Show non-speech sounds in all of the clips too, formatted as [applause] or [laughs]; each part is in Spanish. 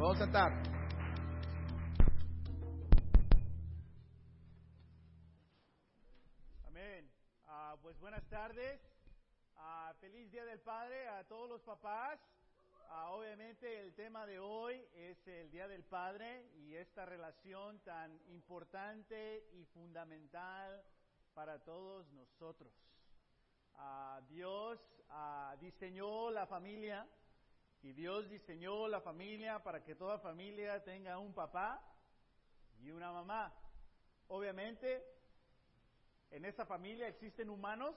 A sentar. Amén. Ah, pues buenas tardes. Ah, feliz Día del Padre a todos los papás. Ah, obviamente el tema de hoy es el Día del Padre y esta relación tan importante y fundamental para todos nosotros. Dios diseñó la familia y Dios diseñó la familia para que toda familia tenga un papá y una mamá. Obviamente, en esa familia existen humanos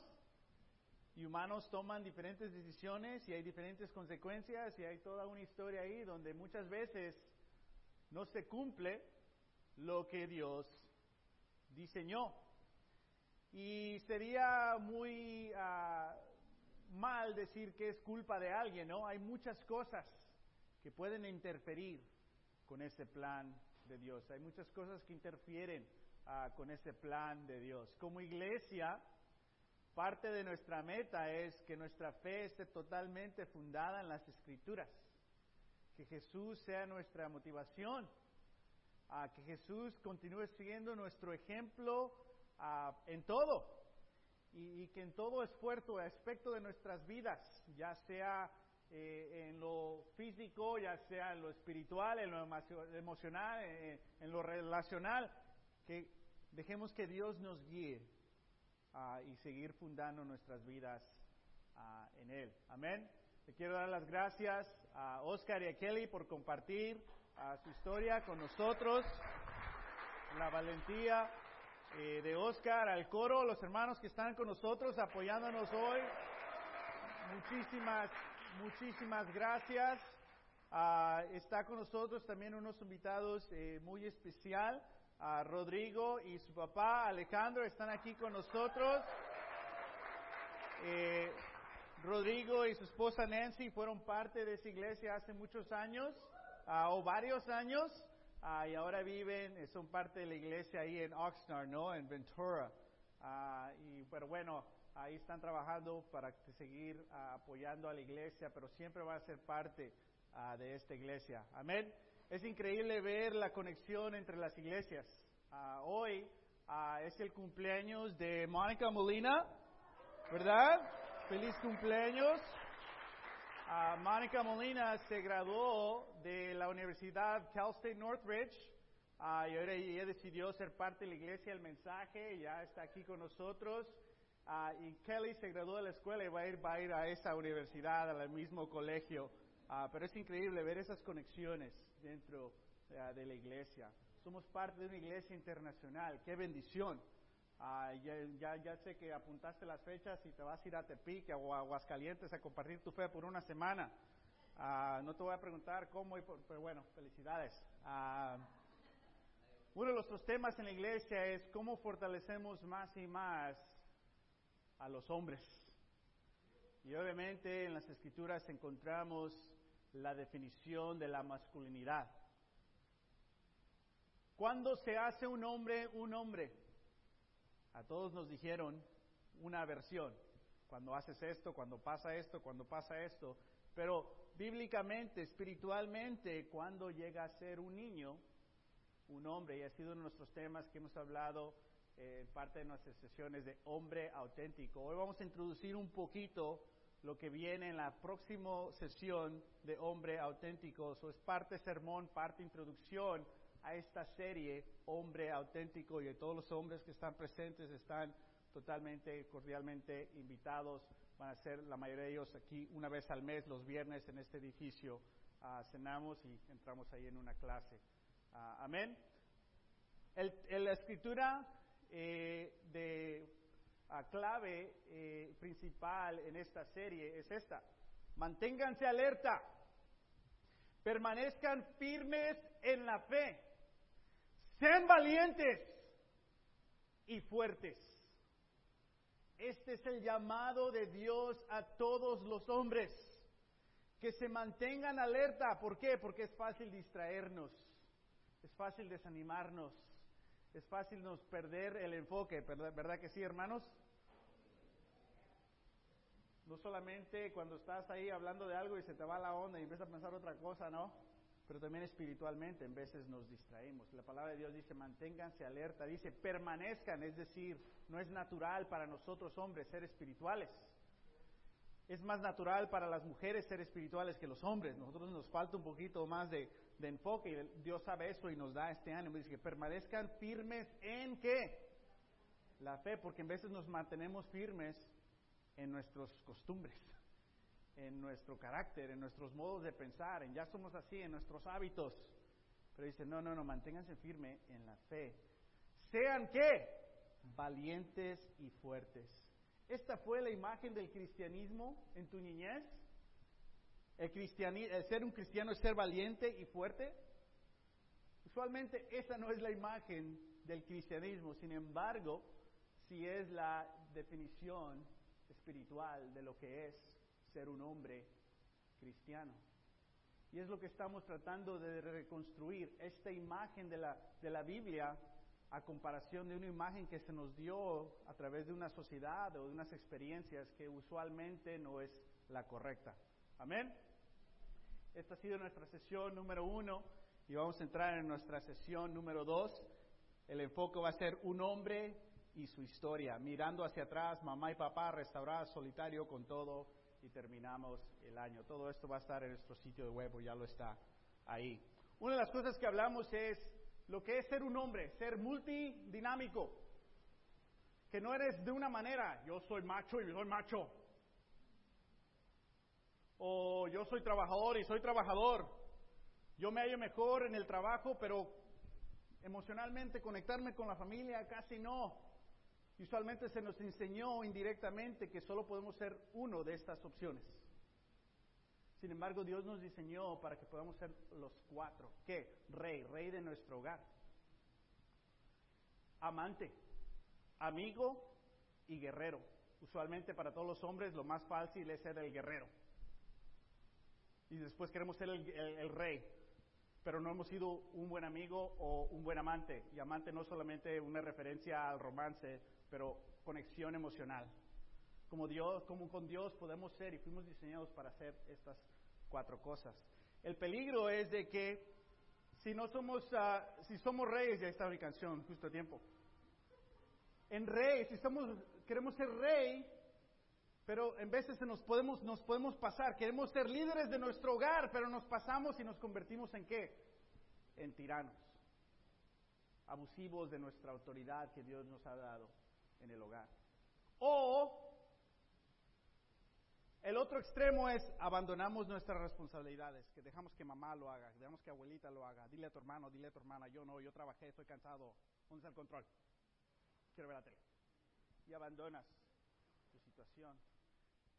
y humanos toman diferentes decisiones y hay diferentes consecuencias y hay toda una historia ahí donde muchas veces no se cumple lo que Dios diseñó. Y sería muy ah, mal decir que es culpa de alguien, ¿no? Hay muchas cosas que pueden interferir con ese plan de Dios. Hay muchas cosas que interfieren ah, con ese plan de Dios. Como iglesia, parte de nuestra meta es que nuestra fe esté totalmente fundada en las escrituras. Que Jesús sea nuestra motivación. a que Jesús continúe siendo nuestro ejemplo ah, en todo y, que en todo esfuerzo, aspecto de nuestras vidas, ya sea eh, en lo físico, ya sea en lo espiritual, en lo emocional, en lo relacional, que dejemos que Dios nos guíe ah, y seguir fundando nuestras vidas ah, en Él. Amén. Le quiero dar las gracias a Oscar y a Kelly por compartir ah, su historia con nosotros, la valentía eh, de Oscar, al coro, los hermanos que están con nosotros apoyándonos hoy. Muchísimas, muchísimas gracias. Ah, está con nosotros también unos invitados eh, muy especial. Rodrigo y su papá Alejandro están aquí con nosotros. Eh, Rodrigo y su esposa Nancy fueron parte de esa iglesia hace muchos años, ah, o varios años. Ah, y ahora viven, eh, son parte de la iglesia ahí en Oxnard, ¿no? En Ventura. Ah, y, pero bueno, ahí están trabajando para seguir ah, apoyando a la iglesia, pero siempre va a ser parte de esta iglesia. Amén. Es increíble ver la conexión entre las iglesias. hoy es el cumpleaños de Mónica Molina, ¿verdad? Feliz cumpleaños. Mónica Molina se graduó de la Universidad Cal State Northridge uh, y ahora ella decidió ser parte de la iglesia El Mensaje, ya está aquí con nosotros. Ah, y Kelly se graduó de la escuela y va a ir, va a, ir a esa universidad, al mismo colegio. Pero es increíble ver esas conexiones dentro de la iglesia. Somos parte de una iglesia internacional. ¡Qué bendición! Ah, ya, ya, sé que apuntaste las fechas y te vas a ir a Tepic o a Aguascalientes a compartir tu fe por una semana. Ah, no te voy a preguntar cómo, pero bueno, felicidades. Ah, uno de nuestros temas en la iglesia es cómo fortalecemos más y más a los hombres. Y obviamente en las escrituras encontramos la definición de la masculinidad. ¿Cuándo se hace un hombre un hombre? A todos nos dijeron una versión, cuando haces esto, cuando pasa esto, cuando pasa esto, pero bíblicamente, espiritualmente, cuando llega a ser un niño, un hombre, y ha sido uno de nuestros temas que hemos hablado eh, en parte de nuestras sesiones de hombre auténtico. Hoy vamos a introducir un poquito lo que viene en la próxima sesión de hombre auténtico. Eso es parte sermón, parte introducción a esta serie Hombre Auténtico y todos los hombres que están presentes están totalmente cordialmente invitados. Van a ser la mayoría de ellos aquí una vez al mes, los viernes en este edificio. Uh, cenamos y entramos ahí en una clase. Uh, amén. La escritura eh, de clave eh, principal en esta serie es esta. Manténganse alerta. Permanezcan firmes en la fe sean valientes y fuertes. Este es el llamado de Dios a todos los hombres. Que se mantengan alerta. ¿Por qué? Porque es fácil distraernos. Es fácil desanimarnos. Es fácil nos perder el enfoque. ¿Verdad, ¿verdad que sí, hermanos? No solamente cuando estás ahí hablando de algo y se te va la onda y empiezas a pensar otra cosa, ¿no? Pero también espiritualmente en veces nos distraemos. La palabra de Dios dice, manténganse alerta, dice, permanezcan, es decir, no es natural para nosotros hombres ser espirituales. Es más natural para las mujeres ser espirituales que los hombres. Nosotros nos falta un poquito más de, de enfoque y Dios sabe eso y nos da este ánimo. Dice permanezcan firmes en qué? La fe, porque en veces nos mantenemos firmes en nuestras costumbres, en nuestro carácter, en nuestros modos de pensar, en ya somos así, en nuestros hábitos. Pero dice, no, no, no, manténganse firme en la fe. Sean qué? Valientes y fuertes. Esta fue la imagen del cristianismo en tu niñez. El, el ser un cristiano es ser valiente y fuerte. Usualmente esa no es la imagen del cristianismo, sin embargo, si es la definición espiritual de lo que es ser un hombre cristiano. Y es lo que estamos tratando de reconstruir, esta imagen de la, de la Biblia a comparación de una imagen que se nos dio a través de una sociedad o de unas experiencias que usualmente no es la correcta. Amén. Esta ha sido nuestra sesión número uno y vamos a entrar en nuestra sesión número dos. El enfoque va a ser un hombre y su historia, mirando hacia atrás, mamá y papá restauradas solitario con todo y terminamos el año. Todo esto va a estar en nuestro sitio de web, ya lo está ahí. Una de las cosas que hablamos es lo que es ser un hombre, ser multidinámico, que no eres de una manera, yo soy macho y soy macho, o yo soy trabajador y soy trabajador, yo me hallo mejor en el trabajo, pero emocionalmente conectarme con la familia casi no. Usualmente se nos enseñó indirectamente que solo podemos ser uno de estas opciones. Sin embargo, Dios nos diseñó para que podamos ser los cuatro. ¿Qué? Rey, rey de nuestro hogar. Amante, amigo y guerrero. Usualmente para todos los hombres lo más fácil es ser el guerrero. Y después queremos ser el, el rey. Pero no hemos sido un buen amigo o un buen amante. Y amante no solamente una referencia al romance, pero conexión emocional. Como Dios, como con Dios podemos ser y fuimos diseñados para hacer estas cuatro cosas. El peligro es de que si no somos, uh, si somos reyes, ya está mi canción, justo a tiempo. En rey, si somos, queremos ser rey, pero en veces nos podemos, nos podemos pasar. Queremos ser líderes de nuestro hogar, pero nos pasamos y nos convertimos en qué? En tiranos, abusivos de nuestra autoridad que Dios nos ha dado en el hogar. O el otro extremo es abandonamos nuestras responsabilidades, que dejamos que mamá lo haga, que dejamos que abuelita lo haga. Dile a tu hermano, dile a tu hermana, yo no, yo trabajé, estoy cansado. ¿Dónde está el control? Quiero ver la tele. Y abandonas tu situación.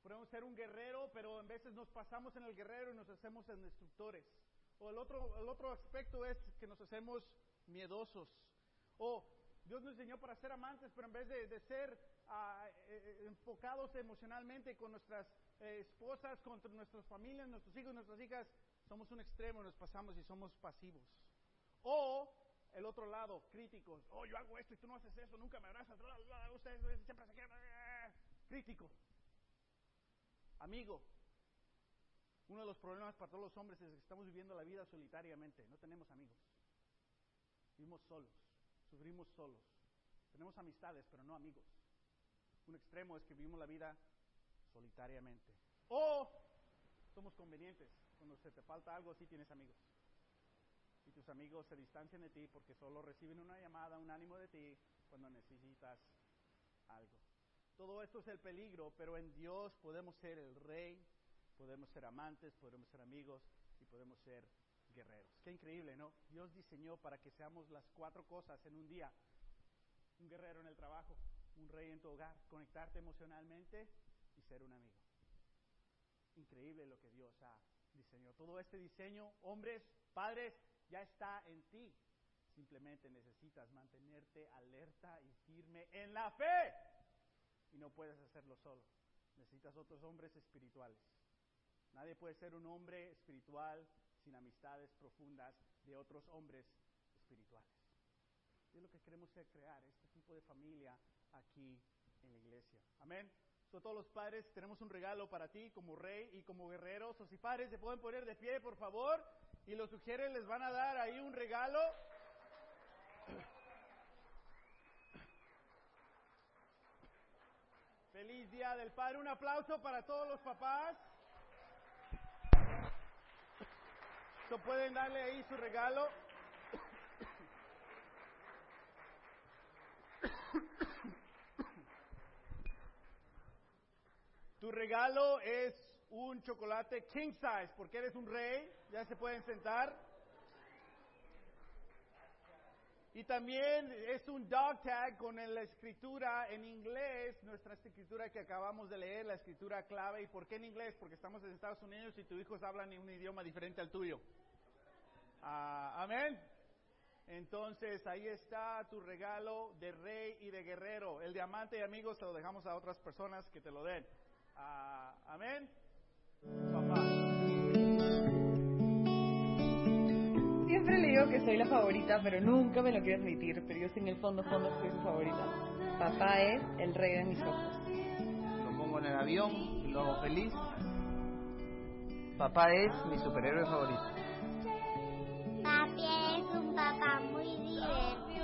Podemos ser un guerrero, pero en veces nos pasamos en el guerrero y nos hacemos en destructores. O el otro, el otro aspecto es que nos hacemos miedosos. O Dios nos enseñó para ser amantes, pero en vez de, ser ah, eh, eh, enfocados emocionalmente con nuestras eh, esposas, con nuestras familias, nuestros hijos, nuestras hijas, somos un extremo, nos pasamos y somos pasivos. O el otro lado, críticos. Oh, yo hago esto y tú no haces eso, nunca me abrazas. Ustedes siempre se quedan. Crítico. Amigo. Uno de los problemas para todos los hombres es que estamos viviendo la vida solitariamente. No tenemos amigos. Vivimos solos sufrimos solos. Tenemos amistades, pero no amigos. Un extremo es que vivimos la vida solitariamente. O somos convenientes. Cuando se te falta algo, sí tienes amigos. Y tus amigos se distancian de ti porque solo reciben una llamada, un ánimo de ti cuando necesitas algo. Todo esto es el peligro, pero en Dios podemos ser el rey, podemos ser amantes, podemos ser amigos y podemos ser guerreros. Qué increíble, ¿no? Dios diseñó para que seamos las cuatro cosas en un día. Un guerrero en el trabajo, un rey en tu hogar, conectarte emocionalmente y ser un amigo. Increíble lo que Dios ha diseñado. Todo este diseño, hombres, padres, ya está en ti. Simplemente necesitas mantenerte alerta y firme en la fe. Y no puedes hacerlo solo. Necesitas otros hombres espirituales. Nadie puede ser un hombre espiritual sin amistades profundas de otros hombres espirituales. Y es lo que queremos crear, este tipo de familia aquí en la iglesia. Amén. So, todos los padres tenemos un regalo para ti como rey y como guerrero. So, si padres se pueden poner de pie, por favor. y los sugieres les van a dar ahí un regalo. Feliz Día del Padre. Un aplauso para todos los papás. Pueden darle ahí su regalo. Tu regalo es un chocolate king size, porque eres un rey, ya se pueden sentar. Y también es un dog tag con la escritura en inglés, nuestra escritura que acabamos de leer, la escritura clave. ¿Y por qué en inglés? Porque estamos en Estados Unidos y tus hijos hablan un idioma diferente al tuyo. Ah, amén. Entonces ahí está tu regalo de rey y de guerrero. El diamante y amigos se lo dejamos a otras personas que te lo den. Ah, amén. Papá. Siempre le digo que soy la favorita, pero nunca me lo quiero admitir. Pero yo en el fondo, fondo soy su favorita. Papá es el rey de mis ojos. Lo pongo en el avión y lo hago feliz. Papá es mi superhéroe favorito. Papi es un papá muy divertido.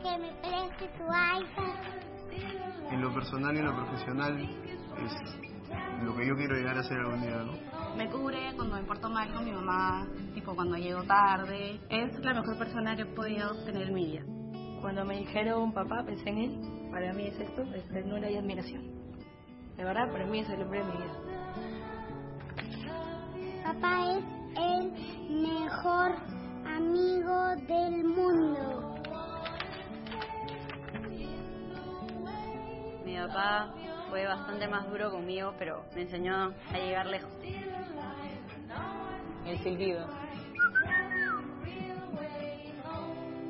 Que me preste tu iPad. En lo personal y en lo profesional es lo que yo quiero llegar a ser algún día, ¿no? Me cubre cuando me porto mal con mi mamá, tipo cuando llego tarde. Es la mejor persona que he podido tener en mi vida. Cuando me dijeron papá, pensé en él. Para mí es esto, es ternura y admiración. De verdad, para mí es el hombre de mi vida. Papá es el mejor amigo del mundo. Mi papá fue bastante más duro conmigo, pero me enseñó a llegar lejos. El silbido.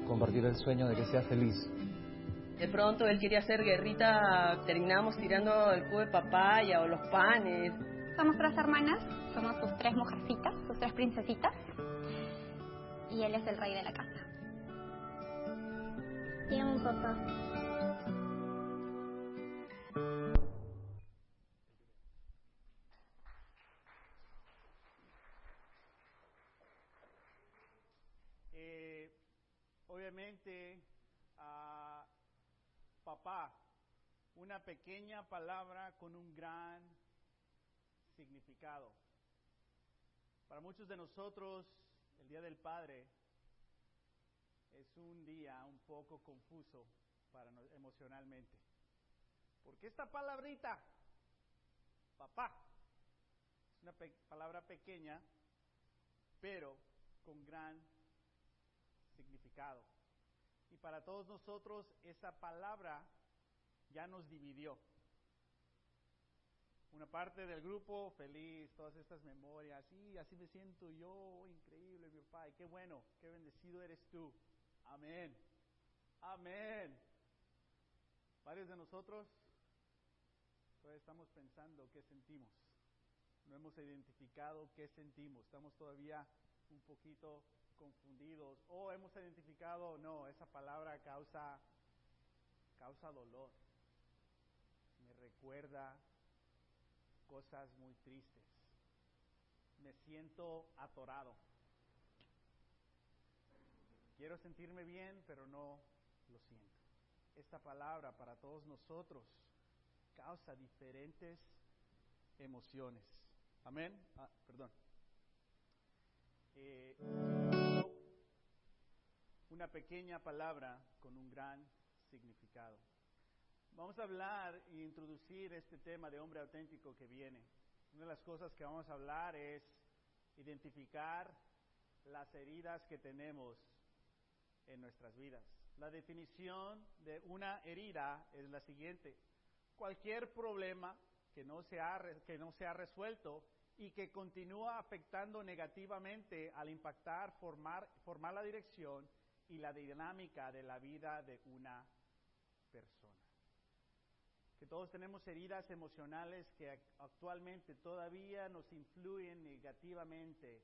Compartir el sueño de que sea feliz. De pronto él quería hacer guerrita, terminamos tirando el cubo de papaya o los panes. Somos tres hermanas, somos sus tres mujercitas, sus tres princesitas. Y él es el rey de la casa. Te amo, papá. Obviamente, a papá, una pequeña palabra con un gran significado. Para muchos de nosotros, el Día del Padre es un día un poco confuso para no- emocionalmente. Porque esta palabrita, papá, es una palabra pequeña, pero con gran significado. Y para todos nosotros esa palabra ya nos dividió. Una parte del grupo feliz, todas estas memorias, y así me siento yo, increíble mi papá, y qué bueno, qué bendecido eres tú. Amén. Amén. Varios de nosotros todavía estamos pensando qué sentimos. No hemos identificado qué sentimos. Estamos todavía un poquito confundidos. O hemos identificado, no, esa palabra causa, causa dolor. Me recuerda cosas muy tristes. Me siento atorado. Quiero sentirme bien, pero no lo siento. Esta palabra para todos nosotros causa diferentes emociones. Amén. Ah, perdón. Eh, una pequeña palabra con un gran significado. Vamos a hablar e introducir este tema de hombre auténtico que viene. Una de las cosas que vamos a hablar es identificar las heridas que tenemos en nuestras vidas. La definición de una herida es la siguiente. Cualquier problema que no se ha, que no se ha resuelto y que continúa afectando negativamente al impactar, formar, formar la dirección y la dinámica de la vida de una persona. Que todos tenemos heridas emocionales que ac- actualmente todavía nos influyen negativamente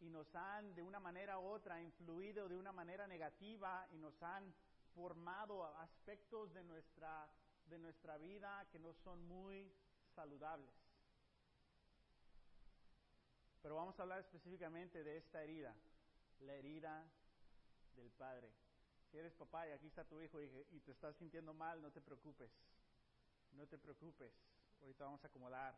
y nos han de una manera u otra influido de una manera negativa y nos han formado aspectos de nuestra, de nuestra vida que no son muy saludables. Pero vamos a hablar específicamente de esta herida, la herida del padre. Si eres papá y aquí está tu hijo y, te estás sintiendo mal, no te preocupes. No te preocupes. Ahorita vamos a acomodar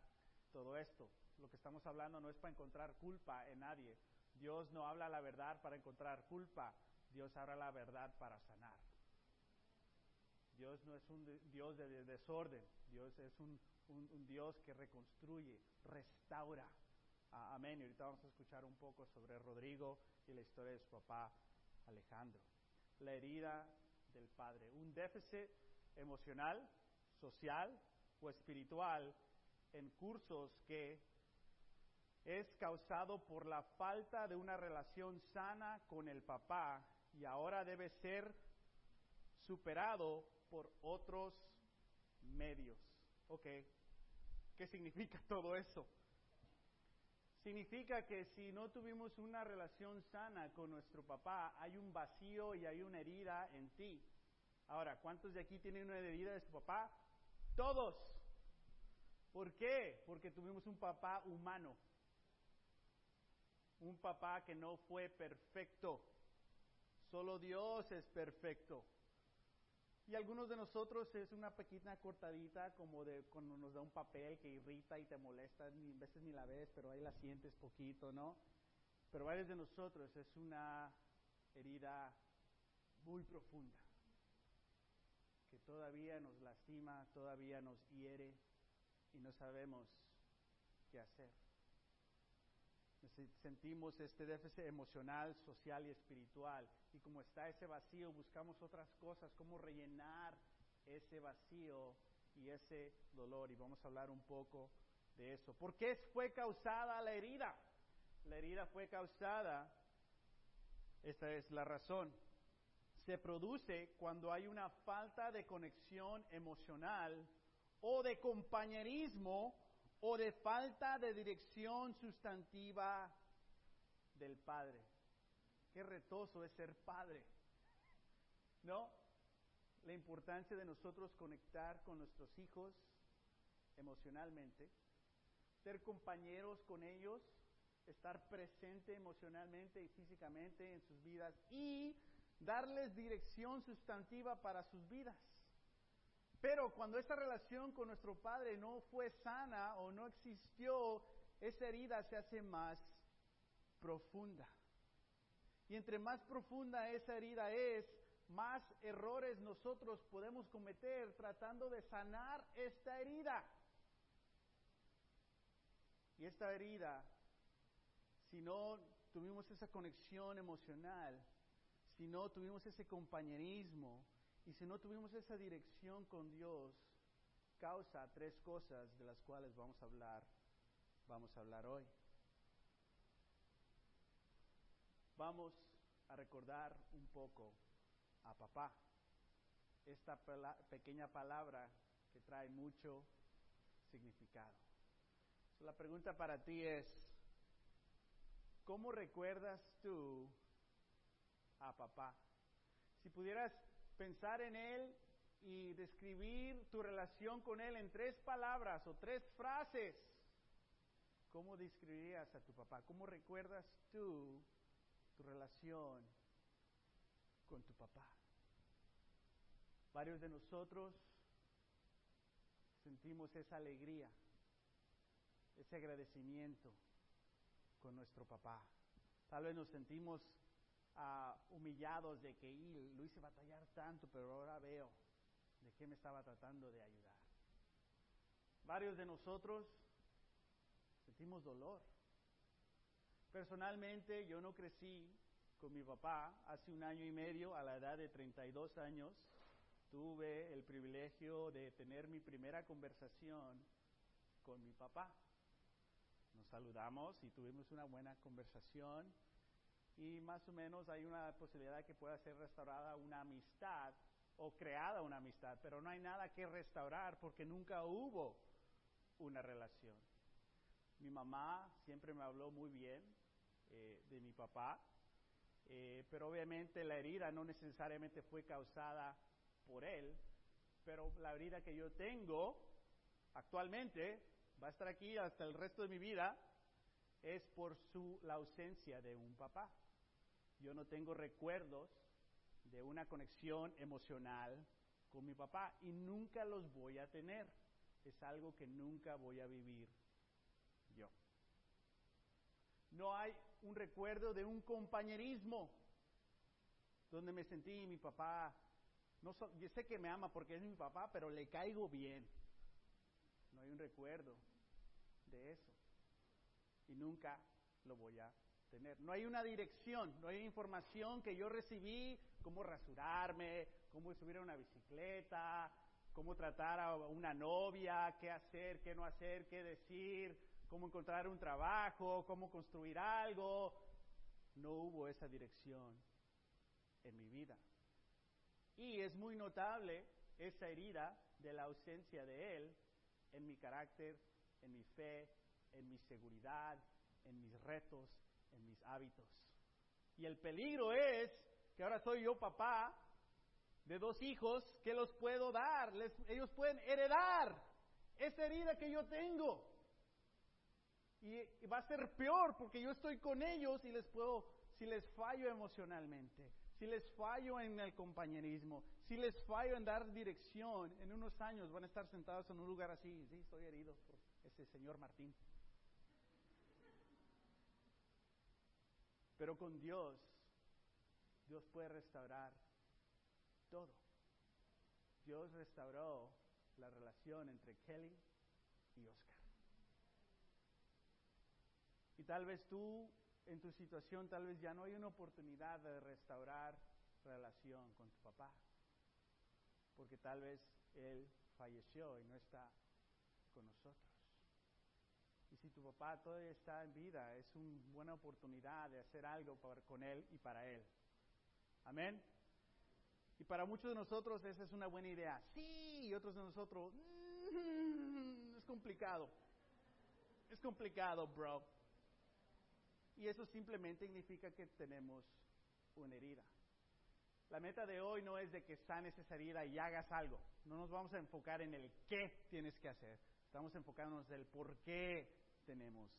todo esto. Lo que estamos hablando no es para encontrar culpa en nadie. Dios no habla la verdad para encontrar culpa. Dios habla la verdad para sanar. Dios no es un Dios de desorden. Dios es un, un, Dios que reconstruye, restaura. Amén. Y ahorita vamos a escuchar un poco sobre Rodrigo y la historia de su papá Alejandro. La herida del padre. Un déficit emocional, social o espiritual en cursos que es causado por la falta de una relación sana con el papá y ahora debe ser superado por otros medios. Ok, ¿qué significa [laughs] todo eso? Significa que si no tuvimos una relación sana con nuestro papá, hay un vacío y hay una herida en ti. Ahora, ¿cuántos de aquí tienen una herida de su papá? Todos. ¿Por qué? Porque tuvimos un papá humano. Un papá que no fue perfecto. Solo Dios es perfecto. Y algunos de nosotros es una pequeña cortadita como de cuando nos da un papel que irrita y te molesta, ni veces ni la ves, pero ahí la sientes poquito, ¿no? Pero varios de nosotros es una herida muy profunda que todavía nos lastima, todavía nos hiere y no sabemos qué hacer. Sentimos este déficit emocional, social y espiritual. Y como está ese vacío, buscamos otras cosas, cómo rellenar ese vacío y ese dolor. Y vamos a hablar un poco de eso. ¿Por qué fue causada la herida? La herida fue causada, esta es la razón, se produce cuando hay una falta de conexión emocional o de compañerismo o de falta de dirección sustantiva del Padre. Qué retoso es ser padre. ¿No? La importancia de nosotros conectar con nuestros hijos emocionalmente, ser compañeros con ellos, estar presente emocionalmente y físicamente en sus vidas y darles dirección sustantiva para sus vidas. Pero cuando esta relación con nuestro Padre no fue sana o no existió, esa herida se hace más profunda. Y entre más profunda esa herida es, más errores nosotros podemos cometer tratando de sanar esta herida. Y esta herida, si no tuvimos esa conexión emocional, si no tuvimos ese compañerismo, y si no tuvimos esa dirección con Dios, causa tres cosas de las cuales vamos a hablar, vamos a hablar hoy. Vamos a recordar un poco a papá. Esta pequeña palabra que trae mucho significado. la pregunta para ti es, ¿cómo recuerdas tú a papá? Si pudieras pensar en Él y describir tu relación con Él en tres palabras o tres frases, ¿cómo describirías a tu papá? ¿Cómo recuerdas tú tu relación con tu papá? Varios de nosotros sentimos esa alegría, ese agradecimiento con nuestro papá. Tal vez nos sentimos uh, humillados de que y, lo hice batallar tanto, pero ahora veo de qué me estaba tratando de ayudar. Varios de nosotros sentimos dolor. Personalmente yo no crecí con mi papá hace un año y medio, a la edad de 32 años, tuve el privilegio de tener mi primera conversación con mi papá. Nos saludamos y tuvimos una buena conversación y más o menos hay una posibilidad que pueda ser restaurada una amistad o creada una amistad, pero no hay nada que restaurar porque nunca hubo una relación. Mi mamá siempre me habló muy bien eh, de mi papá, eh, pero obviamente la herida no necesariamente fue causada por él, pero la herida que yo tengo actualmente va a estar aquí hasta el resto de mi vida es por su, la ausencia de un papá. Yo no tengo recuerdos de una conexión emocional con mi papá y nunca los voy a tener. Es algo que nunca voy a vivir yo. No hay un recuerdo de un compañerismo donde me sentí mi papá, no yo sé que me ama porque es mi papá, pero le caigo bien. No hay un recuerdo de eso. Y nunca lo voy a tener. No hay una dirección, no hay información que yo recibí, cómo rasurarme, cómo subir a una bicicleta, cómo tratar a una novia, qué hacer, qué no hacer, qué decir, cómo encontrar un trabajo, cómo construir algo. No hubo esa dirección en mi vida. Y es muy notable esa herida de la ausencia de Él en mi carácter, en mi fe, en mi seguridad, en mis retos, en mis hábitos. Y el peligro es que ahora soy yo papá de dos hijos que los puedo dar, ellos pueden heredar esa herida que yo tengo. Y va a ser peor porque yo estoy con ellos y les puedo, si les fallo emocionalmente, si les fallo en el compañerismo, si les fallo en dar dirección, en unos años van a estar sentados en un lugar así, sí, estoy herido por ese señor Martín. Pero con Dios, Dios puede restaurar todo. Dios restauró la relación entre Kelly y Oscar. Y tal vez tú, en tu situación, tal vez ya no hay una oportunidad de restaurar relación con tu papá. Porque tal vez él falleció y no está con nosotros. Si tu papá todavía está en vida, es una buena oportunidad de hacer algo con él y para él. Amén. Y para muchos de nosotros esa es una buena idea. Sí, y otros de nosotros, mm, es complicado. Es complicado, bro. Y eso simplemente significa que tenemos una herida. La meta de hoy no es de que sanes esa herida y hagas algo. No nos vamos a enfocar en el qué tienes que hacer. Estamos enfocándonos en el por qué tenemos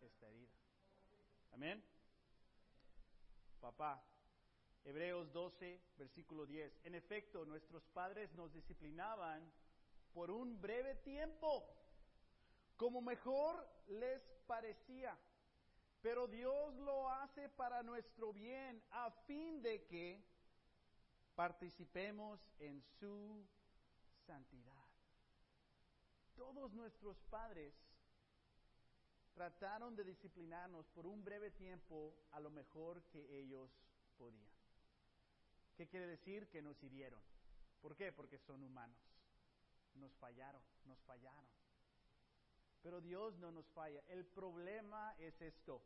esta herida. Amén. Papá, Hebreos 12, versículo 10. En efecto, nuestros padres nos disciplinaban por un breve tiempo, como mejor les parecía. Pero Dios lo hace para nuestro bien, a fin de que participemos en su santidad. Todos nuestros padres trataron de disciplinarnos por un breve tiempo a lo mejor que ellos podían. ¿Qué quiere decir? Que nos hirieron. ¿Por qué? Porque son humanos. Nos fallaron, nos fallaron. Pero Dios no nos falla. El problema es esto,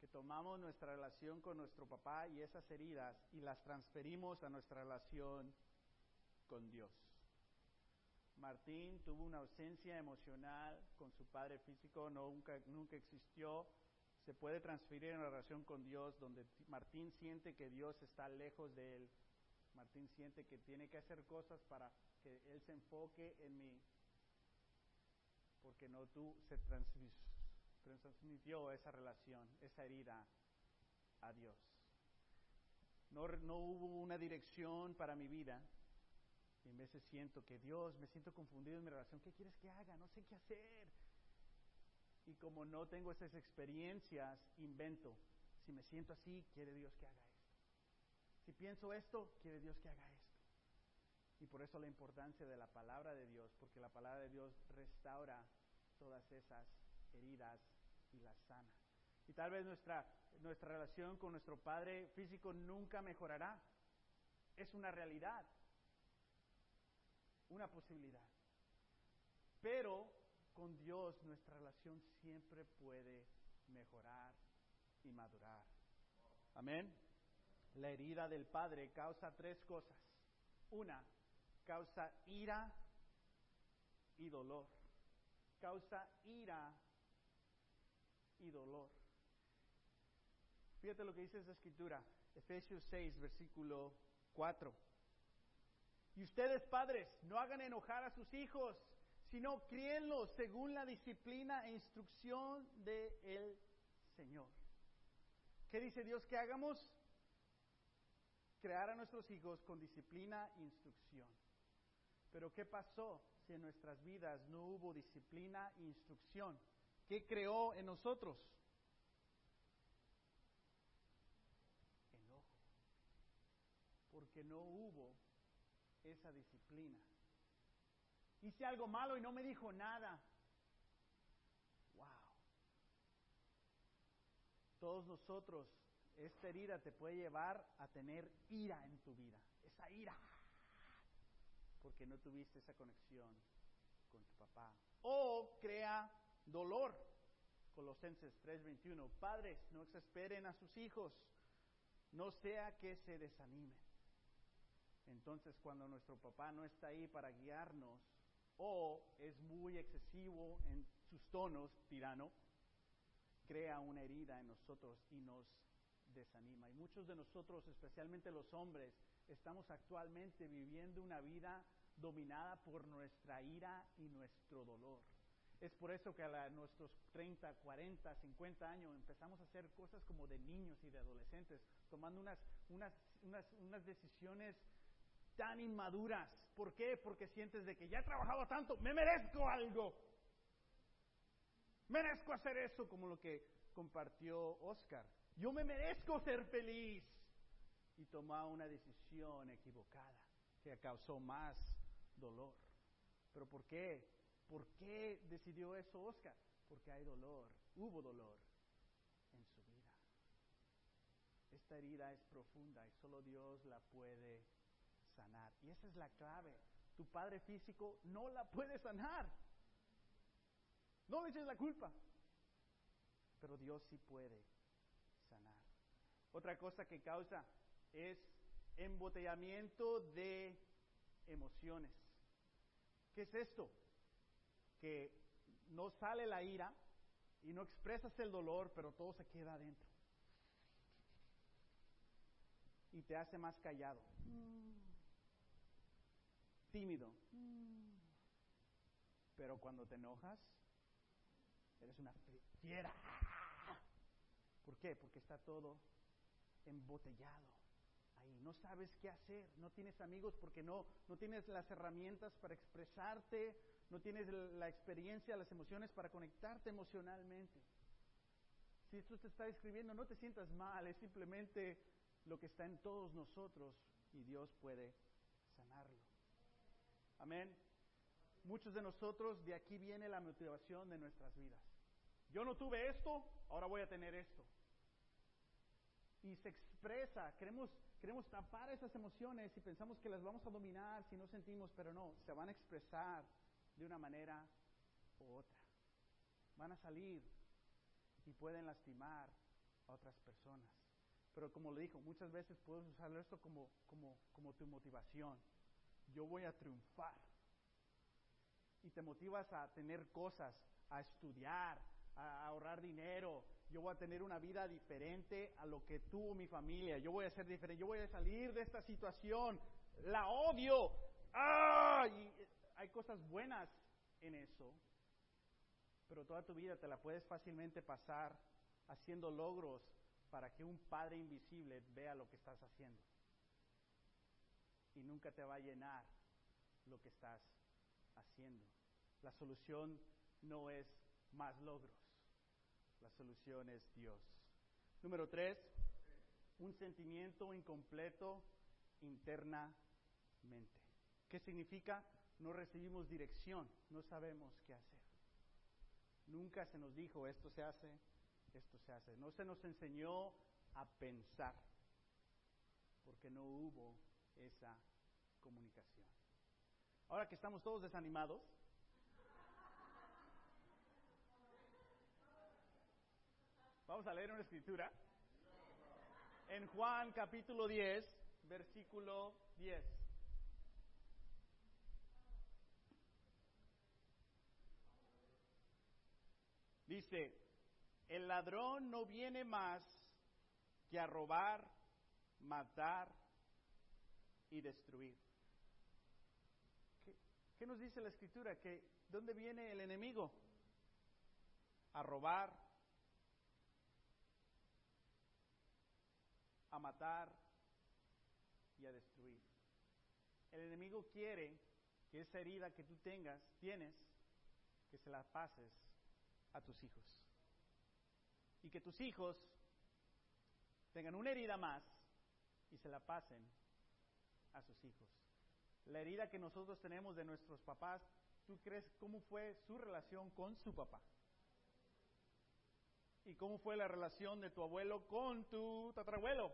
que tomamos nuestra relación con nuestro papá y esas heridas y las transferimos a nuestra relación con Dios. Martín tuvo una ausencia emocional con su padre físico, nunca, nunca existió. Se puede transferir en la relación con Dios, donde Martín siente que Dios está lejos de él. Martín siente que tiene que hacer cosas para que él se enfoque en mí, porque no tú se transmitió esa relación, esa herida a Dios. No, no hubo una dirección para mi vida, y en veces siento que Dios, me siento confundido en mi relación. ¿Qué quieres que haga? No sé qué hacer. Y como no tengo esas experiencias, invento. Si me siento así, quiere Dios que haga esto. Si pienso esto, quiere Dios que haga esto. Y por eso la importancia de la palabra de Dios, porque la palabra de Dios restaura todas esas heridas y las sana. Y tal vez nuestra, nuestra relación con nuestro Padre físico nunca mejorará. Es una realidad una posibilidad. Pero con Dios nuestra relación siempre puede mejorar y madurar. Amén. La herida del Padre causa tres cosas. Una, causa ira y dolor. Causa ira y dolor. Fíjate lo que dice esa escritura, Efesios 6, versículo 4. Y ustedes, padres, no hagan enojar a sus hijos, sino críenlos según la disciplina e instrucción del Señor. ¿Qué dice Dios que hagamos? Crear a nuestros hijos con disciplina e instrucción. Pero ¿qué pasó si en nuestras vidas no hubo disciplina e instrucción? ¿Qué creó en nosotros? Enojo. Porque no hubo esa disciplina. Hice algo malo y no me dijo nada. Wow. Todos nosotros, esta herida te puede llevar a tener ira en tu vida. Esa ira. Porque no tuviste esa conexión con tu papá. O crea dolor. Colosenses 3:21. Padres, no exasperen a sus hijos. No sea que se desanimen. Entonces, cuando nuestro papá no está ahí para guiarnos, o es muy excesivo en sus tonos, tirano, crea una herida en nosotros y nos desanima. Y muchos de nosotros, especialmente los hombres, estamos actualmente viviendo una vida dominada por nuestra ira y nuestro dolor. Es por eso que a nuestros 30, 40, 50 años empezamos a hacer cosas como de niños y de adolescentes, tomando unas, unas, unas, unas decisiones tan inmaduras. ¿Por qué? Porque sientes de que ya he trabajado tanto, me merezco algo. Merezco hacer eso como lo que compartió Oscar. Yo me merezco ser feliz. Y tomaba una decisión equivocada que causó más dolor. ¿Pero por qué? ¿Por qué decidió eso Oscar? Porque hay dolor, hubo dolor en su vida. Esta herida es profunda y solo Dios la puede sanar. Y esa es la clave. Tu padre físico no la puede sanar. No le eches la culpa. Pero Dios sí puede sanar. Otra cosa que causa es embotellamiento de emociones. ¿Qué es esto? Que no sale la ira y no expresas el dolor, pero todo se queda adentro. Y te hace más callado. Tímido. Pero cuando te enojas, eres una fiera. ¿Por qué? Porque está todo embotellado ahí. No sabes qué hacer, no tienes amigos porque no, no tienes las herramientas para expresarte, no tienes la experiencia, las emociones para conectarte emocionalmente. Si esto te está escribiendo, no te sientas mal, es simplemente lo que está en todos nosotros y Dios puede. Amén. Muchos de nosotros, de aquí viene la motivación de nuestras vidas. Yo no tuve esto, ahora voy a tener esto. Y se expresa, queremos, queremos tapar esas emociones y pensamos que las vamos a dominar si no sentimos, pero no, se van a expresar de una manera u otra. Van a salir y pueden lastimar a otras personas. Pero como le dijo, muchas veces puedes usar esto como, como, como tu motivación. Yo voy a triunfar. Y te motivas a tener cosas, a estudiar, a ahorrar dinero. Yo voy a tener una vida diferente a lo que tuvo mi familia. Yo voy a ser diferente. Yo voy a salir de esta situación. La odio. ¡Ah! Y hay cosas buenas en eso. Pero toda tu vida te la puedes fácilmente pasar haciendo logros para que un padre invisible vea lo que estás haciendo. Y nunca te va a llenar lo que estás haciendo. La solución no es más logros. La solución es Dios. Número tres, un sentimiento incompleto internamente. ¿Qué significa? No recibimos dirección, no sabemos qué hacer. Nunca se nos dijo esto se hace, esto se hace. No se nos enseñó a pensar, porque no hubo esa comunicación. Ahora que estamos todos desanimados, vamos a leer una escritura. En Juan capítulo 10, versículo 10. Dice, el ladrón no viene más que a robar, matar y destruir. ¿Qué, nos dice la escritura? Que ¿dónde viene el enemigo? A robar, a matar y a destruir. El enemigo quiere que esa herida que tú tengas, tienes, que se la pases a tus hijos. Y que tus hijos tengan una herida más y se la pasen a sus hijos. La herida que nosotros tenemos de nuestros papás, ¿tú crees cómo fue su relación con su papá? ¿Y cómo fue la relación de tu abuelo con tu tatarabuelo?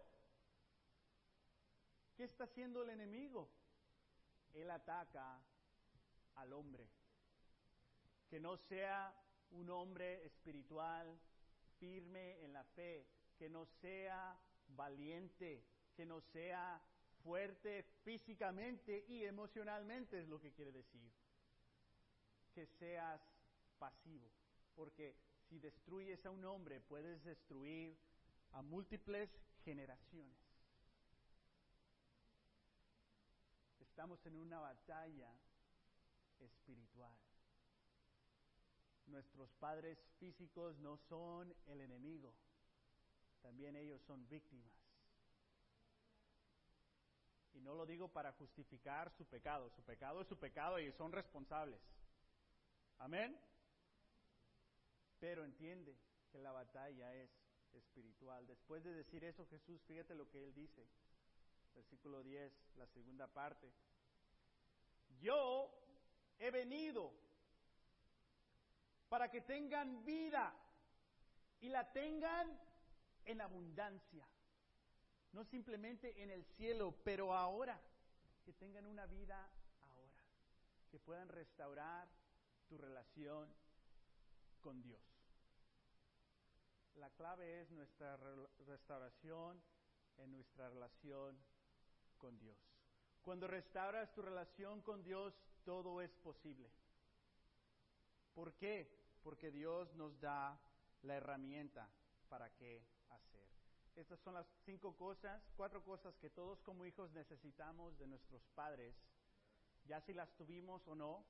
¿Qué está haciendo el enemigo? Él ataca al hombre. Que no sea un hombre espiritual, firme en la fe, que no sea valiente, que no sea fuerte físicamente y emocionalmente, es lo que quiere decir. Que seas pasivo, porque si destruyes a un hombre, puedes destruir a múltiples generaciones. Estamos en una batalla espiritual. Nuestros padres físicos no son el enemigo, también ellos son víctimas. Y no lo digo para justificar su pecado, su pecado es su pecado y son responsables. Amén. Pero entiende que la batalla es espiritual. Después de decir eso, Jesús, fíjate lo que él dice. Versículo 10, la segunda parte. Yo he venido para que tengan vida y la tengan en abundancia. No simplemente en el cielo, pero ahora. Que tengan una vida ahora. Que puedan restaurar tu relación con Dios. La clave es nuestra restauración en nuestra relación con Dios. Cuando restauras tu relación con Dios, todo es posible. ¿Por qué? Porque Dios nos da la herramienta para qué hacer. Estas son las cinco cosas, cuatro cosas que todos como hijos necesitamos de nuestros padres, ya si las tuvimos o no.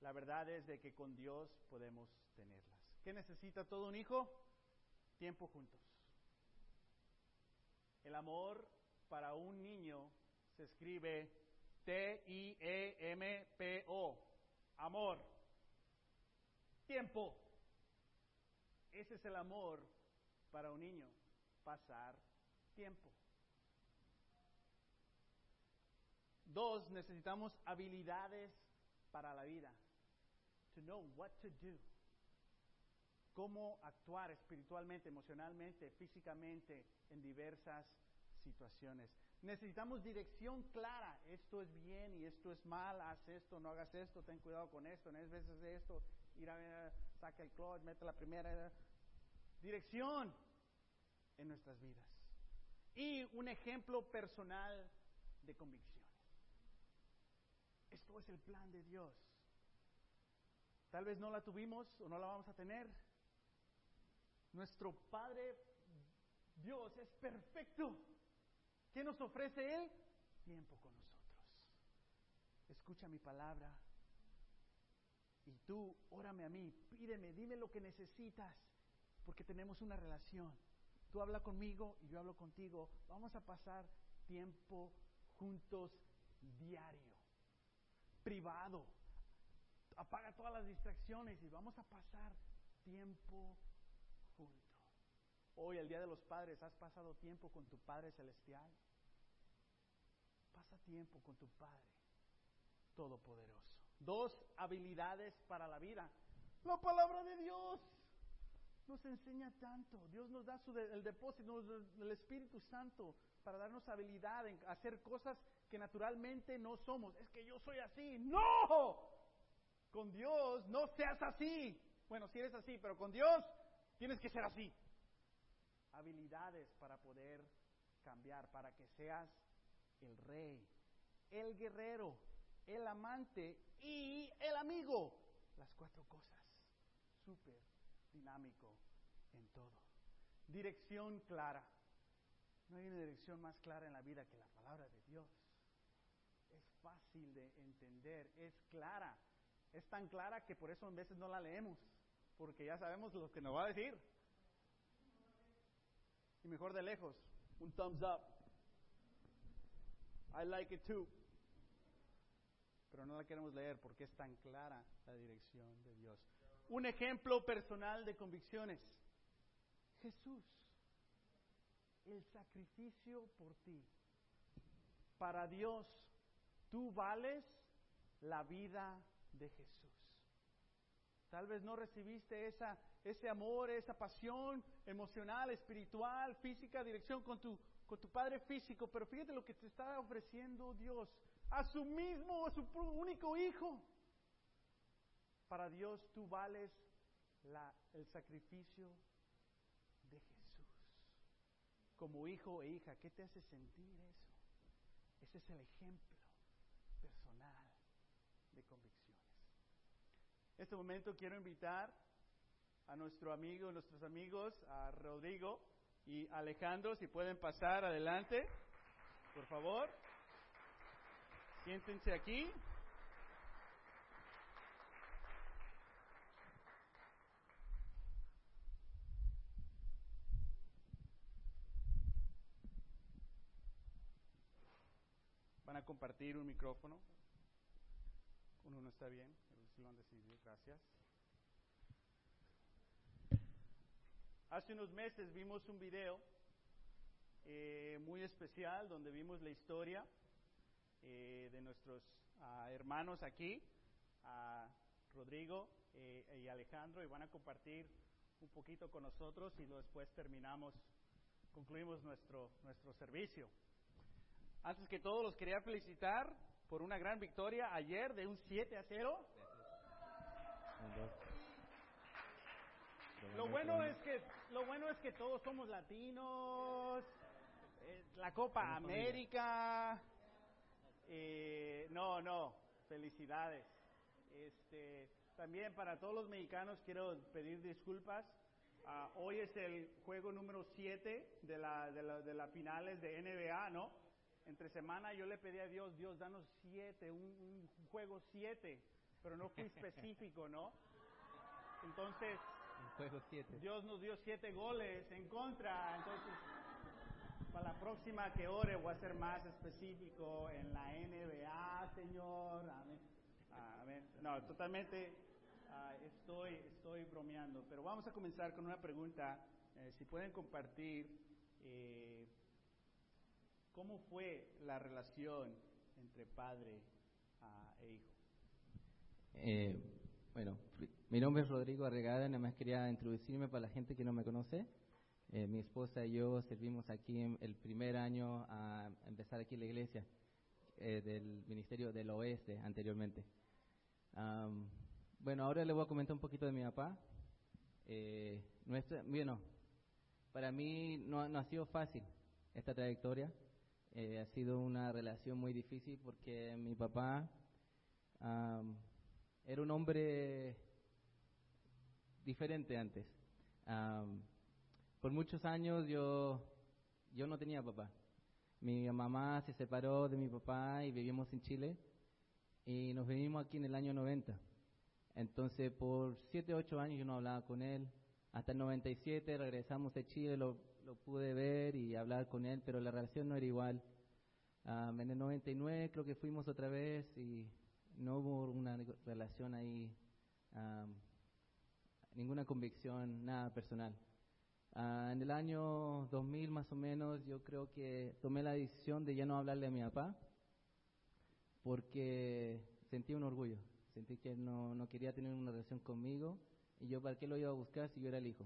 La verdad es de que con Dios podemos tenerlas. ¿Qué necesita todo un hijo? Tiempo juntos. El amor para un niño se escribe T-I-E-M-P-O. Amor. Tiempo. Ese es el amor para un niño. Pasar tiempo. Dos, necesitamos habilidades para la vida. To know what to do. Cómo actuar espiritualmente, emocionalmente, físicamente en diversas situaciones. Necesitamos dirección clara. Esto es bien y esto es mal. Haz esto, no hagas esto. Ten cuidado con esto. No es veces esto. Saca el clutch, mete la primera. Dirección en nuestras vidas. Y un ejemplo personal de convicciones. Esto es el plan de Dios. Tal vez no la tuvimos o no la vamos a tener. Nuestro Padre Dios es perfecto. ¿Qué nos ofrece Él? Tiempo con nosotros. Escucha mi palabra. Y tú, órame a mí, pídeme, dime lo que necesitas, porque tenemos una relación. Tú habla conmigo y yo hablo contigo. Vamos a pasar tiempo juntos diario, privado. Apaga todas las distracciones y vamos a pasar tiempo juntos. Hoy, el Día de los Padres, ¿has pasado tiempo con tu Padre Celestial? Pasa tiempo con tu Padre Todopoderoso. Dos habilidades para la vida. La palabra de Dios nos enseña tanto. Dios nos da su el depósito del Espíritu Santo para darnos habilidad en hacer cosas que naturalmente no somos. Es que yo soy así. No. Con Dios no seas así. Bueno, si eres así, pero con Dios tienes que ser así habilidades para poder cambiar, para que seas el rey, el guerrero, el amante y el amigo. Las cuatro cosas. Súper dinámico en todo. Dirección clara. No hay una dirección más clara en la vida que la palabra de Dios. Es fácil de entender, es clara. es tan clara que por eso a veces no la leemos, porque ya sabemos lo que nos va a decir. Y mejor de lejos, un thumbs up. I like it too. Pero no la queremos leer porque es tan clara la dirección de Dios. Un ejemplo personal de convicciones. Jesús, el sacrificio por ti. Para Dios, tú vales la vida de Jesús. Tal vez no recibiste esa, ese amor, esa pasión emocional, espiritual, física, dirección con tu, con tu Padre físico, pero fíjate lo que te está ofreciendo Dios, a su mismo, a su único Hijo. Para Dios tú vales la, el sacrificio de Jesús. Como hijo e hija, ¿qué te hace sentir eso? Ese es el ejemplo personal de convicciones. En este momento quiero invitar a nuestro amigo, nuestros amigos, a Rodrigo y Alejandro, si pueden pasar adelante, por favor. Siéntense aquí. Compartir un micrófono. Uno no está bien, si lo han decidido. Gracias. Hace unos meses vimos un video eh, muy especial donde vimos la historia eh, de nuestros uh, hermanos aquí, a Rodrigo eh, y Alejandro, y van a compartir un poquito con nosotros y después terminamos, concluimos nuestro, nuestro servicio. Antes que todo, los quería felicitar por una gran victoria ayer de un 7 a 0. Lo bueno es que lo bueno es que todos somos latinos. Eh, la Copa América. Eh, no, no. Felicidades. Este, también para todos los mexicanos quiero pedir disculpas. Uh, hoy es el juego número 7 de la, de, la, de las finales de NBA, ¿no? Entre semana yo le pedí a Dios, Dios, danos 7, un, un, juego 7, pero no fui [laughs] específico, ¿no? Entonces, juego siete. Dios nos dio siete goles en contra, entonces para la próxima que ore voy a ser más específico en la NBA, Señor. Amén. Amén. No, totalmente uh, estoy, estoy bromeando, pero vamos a comenzar con una pregunta. Eh, si pueden compartir eh, cómo fue la relación entre padre uh, e hijo. Eh, bueno, mi nombre es Rodrigo Arregada, nada más quería introducirme para la gente que no me conoce. Eh, mi esposa y yo servimos aquí en el primer año a empezar aquí en la iglesia eh, del Ministerio del Oeste anteriormente. Um, bueno, ahora le voy a comentar un poquito de mi papá. Eh, nuestra, bueno, para mí no, no, ha sido fácil esta trayectoria. Eh, ha sido una relación muy difícil porque mi papá era un hombre diferente antes. Por muchos años yo, yo no tenía papá. Mi mamá se separó de mi papá y vivimos en Chile y nos vinimos aquí en el año 90. Entonces por 7, 8 años yo no hablaba con él. Hasta el 97 regresamos a Chile, lo pude ver y hablar con él, pero la relación no era igual. Um, en el 99 creo que fuimos otra vez y no hubo una relación ahí, um, ninguna convicción, nada personal. Uh, en el año 2000 más o menos yo creo que tomé la decisión de ya no hablarle a mi papá porque sentí un orgullo, sentí que no, no quería tener una relación conmigo y yo para qué lo iba a buscar si yo era el hijo.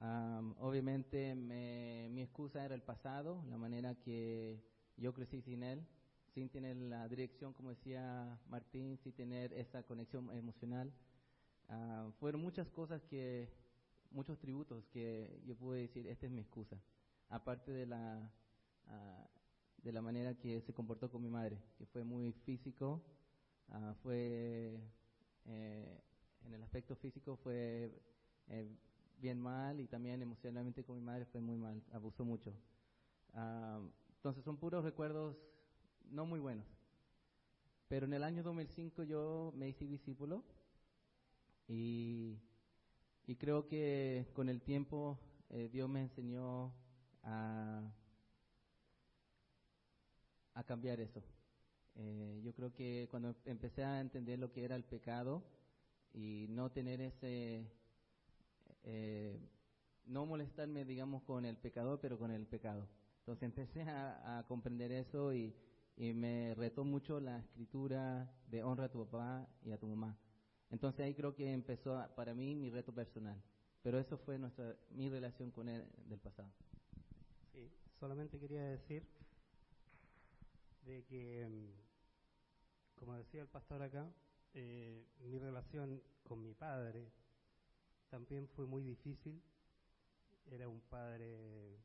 Um, obviamente me, mi excusa era el pasado, la manera que yo crecí sin él, sin tener la dirección, como decía Martín, sin tener esa conexión emocional. Uh, fueron muchas cosas que, muchos tributos que yo pude decir, esta es mi excusa. Aparte de la, uh, de la manera que se comportó con mi madre, que fue muy físico, uh, fue, eh, en el aspecto físico fue eh, bien mal y también emocionalmente con mi madre fue muy mal, abusó mucho. entonces son puros recuerdos no muy buenos. pero en el año 2005 yo me hice discípulo y, y creo que con el tiempo eh, Dios me enseñó a, a cambiar eso. Eh, yo creo que cuando empecé a entender lo que era el pecado y no tener ese, eh, no molestarme, digamos, con el pecador, pero con el pecado. Entonces empecé a, comprender eso y, y me retó mucho la escritura de honra a tu papá y a tu mamá. Entonces ahí creo que empezó para mí mi reto personal. Pero eso fue nuestra mi relación con él del pasado. Sí, solamente quería decir de que, mm, como decía el pastor acá, eh, mi relación con mi padre también fue muy difícil. Era un padre,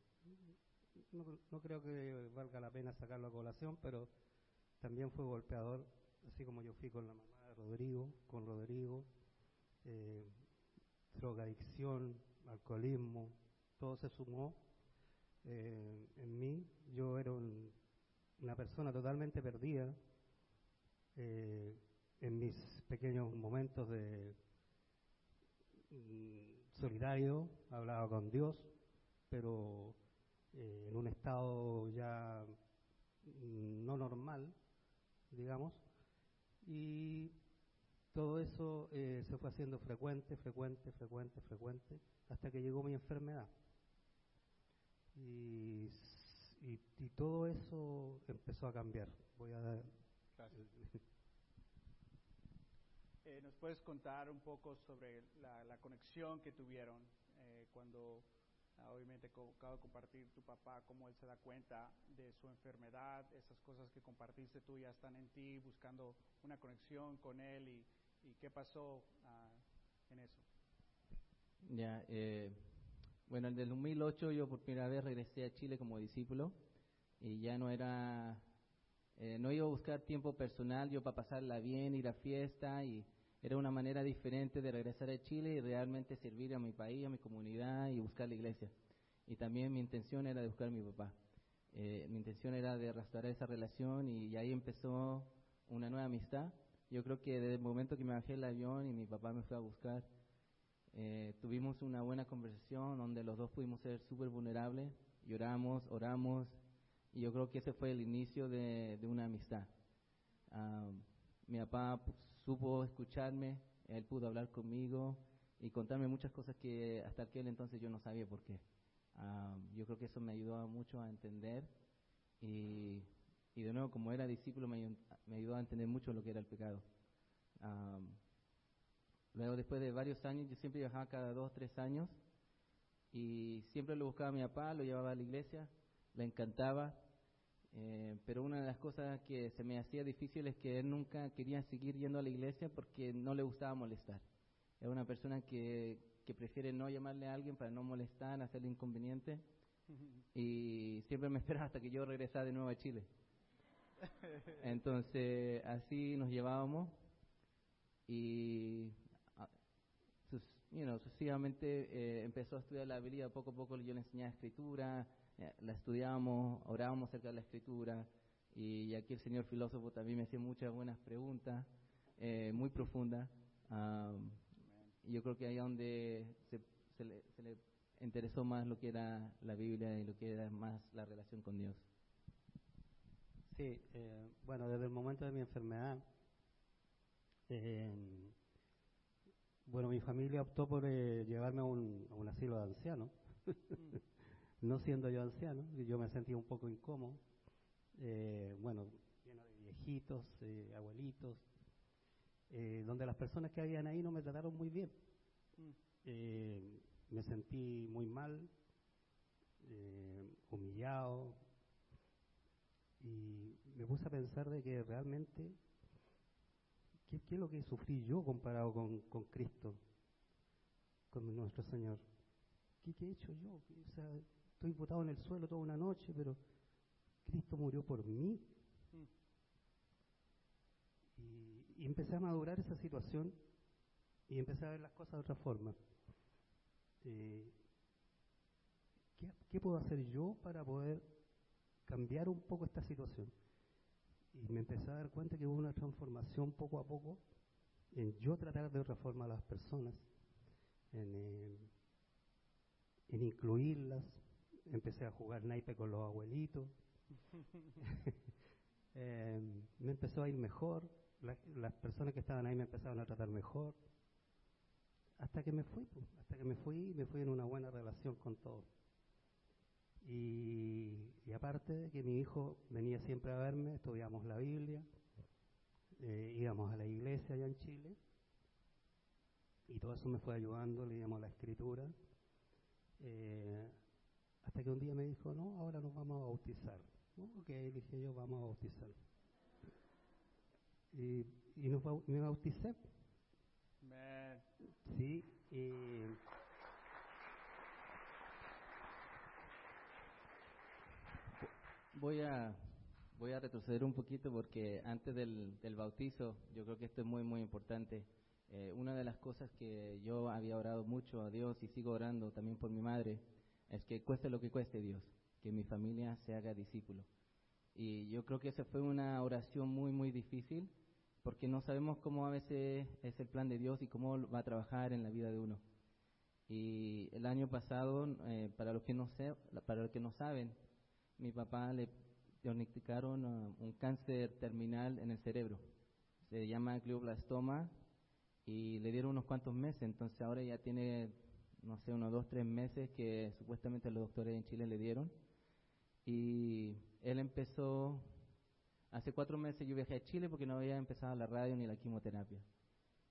no, no creo que valga la pena sacarlo a colación, pero también fue golpeador, así como yo fui con la mamá de Rodrigo, con Rodrigo, eh, drogadicción, alcoholismo, todo se sumó eh, en mí. Yo era un- una persona totalmente perdida eh, en mis pequeños momentos de solidario, hablaba con Dios, pero eh, en un estado ya mm, no normal, digamos, y todo eso eh, se fue haciendo frecuente, frecuente, frecuente, frecuente, hasta que llegó mi enfermedad. Y, y, y todo eso empezó a cambiar. Voy a dar. Eh, ¿Nos puedes contar un poco sobre la, conexión que tuvieron eh, cuando, ah, obviamente, acaba de compartir tu papá, cómo él se da cuenta de su enfermedad, esas cosas que compartiste tú ya están en ti, buscando una conexión con él y, y qué pasó ah, en eso? Ya, eh, bueno, en el 2008 yo por primera vez regresé a Chile como discípulo y ya no era, eh, no iba a buscar tiempo personal yo para pasarla bien, ir a fiesta y era una manera diferente de regresar a Chile y realmente servir a mi país, a mi comunidad y buscar la iglesia. Y también mi intención era de buscar a mi papá. Eh, mi intención era de restaurar esa relación y ahí empezó una nueva amistad. Yo creo que desde el momento que me bajé el avión y mi papá me fue a buscar, eh, tuvimos una buena conversación donde los dos pudimos ser súper vulnerables, lloramos, oramos, y yo creo que ese fue el inicio de, de una amistad. Ah, mi papá supo escucharme, él pudo hablar conmigo y contarme muchas cosas que hasta aquel entonces yo no sabía por qué. Ah, yo creo que eso me ayudó mucho a entender y, y de nuevo, como era discípulo, me, me ayudó a entender mucho lo que era el pecado. Ah, Luego, después de varios años, yo siempre viajaba cada dos, tres años y siempre lo buscaba a mi papá, lo llevaba a la iglesia, le encantaba, eh, pero una de las cosas que se me hacía difícil es que él nunca quería seguir yendo a la iglesia porque no le gustaba molestar. Era una persona que, que prefiere no llamarle a alguien para no molestar, hacerle inconveniente [laughs] y siempre me [laughs] esperaba hasta que yo regresara de nuevo a Chile. Entonces, así nos llevábamos y ah, you know, sucesivamente eh, empezó a estudiar la Biblia, poco a poco yo le enseñaba escritura, la estudiábamos, orábamos acerca de la escritura y aquí el señor filósofo también me hacía muchas buenas preguntas, eh, muy profundas. Am, y yo creo que ahí es donde se, se le, se le interesó más lo que era la Biblia y lo que era más la relación con Dios. Sí, eh, bueno, desde el momento de mi enfermedad, eh, bueno, mi familia optó por eh, llevarme a un, a un asilo de ancianos. No siendo yo anciano, yo me sentía un poco incómodo. Eh, bueno, lleno de viejitos, eh, abuelitos, eh, donde las personas que habían ahí no me trataron muy bien. Eh, me sentí muy mal, humillado, y me puse a pensar de que realmente, ¿qué, qué es lo que sufrí yo comparado con, con Cristo, con nuestro Señor? ¿Qué, qué he hecho yo? O sea, estoy botado en el suelo toda una noche, pero Cristo murió por mí. Y, empecé a madurar esa situación y empecé a ver las cosas de otra forma. Eh, ¿qué, ¿Qué puedo hacer yo para poder cambiar un poco esta situación? Y me empecé a dar cuenta que hubo una transformación poco a poco en yo tratar de reformar a las personas, en incluirlas. Empecé a jugar naipe con los abuelitos. [laughs] Eh, me empezó a ir mejor. La- las personas que estaban ahí me empezaron a tratar mejor. Hasta que me fui, pues, hasta que me fui y me fui en una buena relación con todos. Y, y aparte de que mi hijo venía siempre a verme, estudiamos la Biblia, eh, íbamos a la iglesia allá en Chile, y todo eso me fue ayudando, leíamos la escritura, eh, hasta que un día me dijo, no, ahora nos vamos a bautizar. ¿No? Ok, dije yo, vamos a bautizar. Y, y nos me bauticé, Man. sí, y... Voy a, voy a retroceder un poquito porque antes del, del bautizo, yo creo que esto es muy, muy importante. Eh, una de las cosas que yo había orado mucho a Dios y sigo orando también por mi madre es que cueste lo que cueste Dios, que mi familia se haga discípulo. Y yo creo que esa fue una oración muy, muy difícil porque no sabemos cómo a veces es el plan de Dios y cómo va a trabajar en la vida de uno. Y el año pasado, eh, para los que no sé, para los que no saben, mi papá le diagnosticaron uh, un cáncer terminal en el cerebro. Se llama glioblastoma y le dieron unos cuantos meses. Entonces ahora ya tiene, no sé, unos dos, tres meses que supuestamente los doctores en Chile le dieron. Y él empezó, hace cuatro meses yo viajé a Chile porque no había empezado la radio ni la quimioterapia.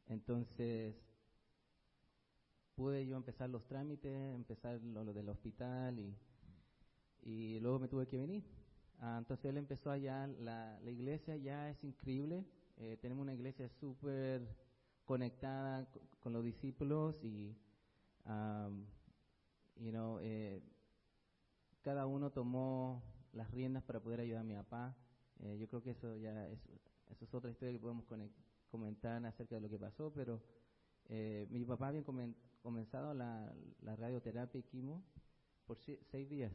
Entonces pude yo empezar los trámites, empezar lo, lo del hospital y, y luego me tuve que venir. Ah, entonces él empezó allá, la, la iglesia ya es increíble, eh, tenemos una iglesia súper conectada co- con los discípulos y, um, you know, eh, cada uno tomó las riendas para poder ayudar a mi papá. Eh, yo creo que eso ya es, eso es otra historia que podemos comentar acerca de lo que pasó, pero eh, mi papá había comen- comenzado la, radioterapia y quimo por seis días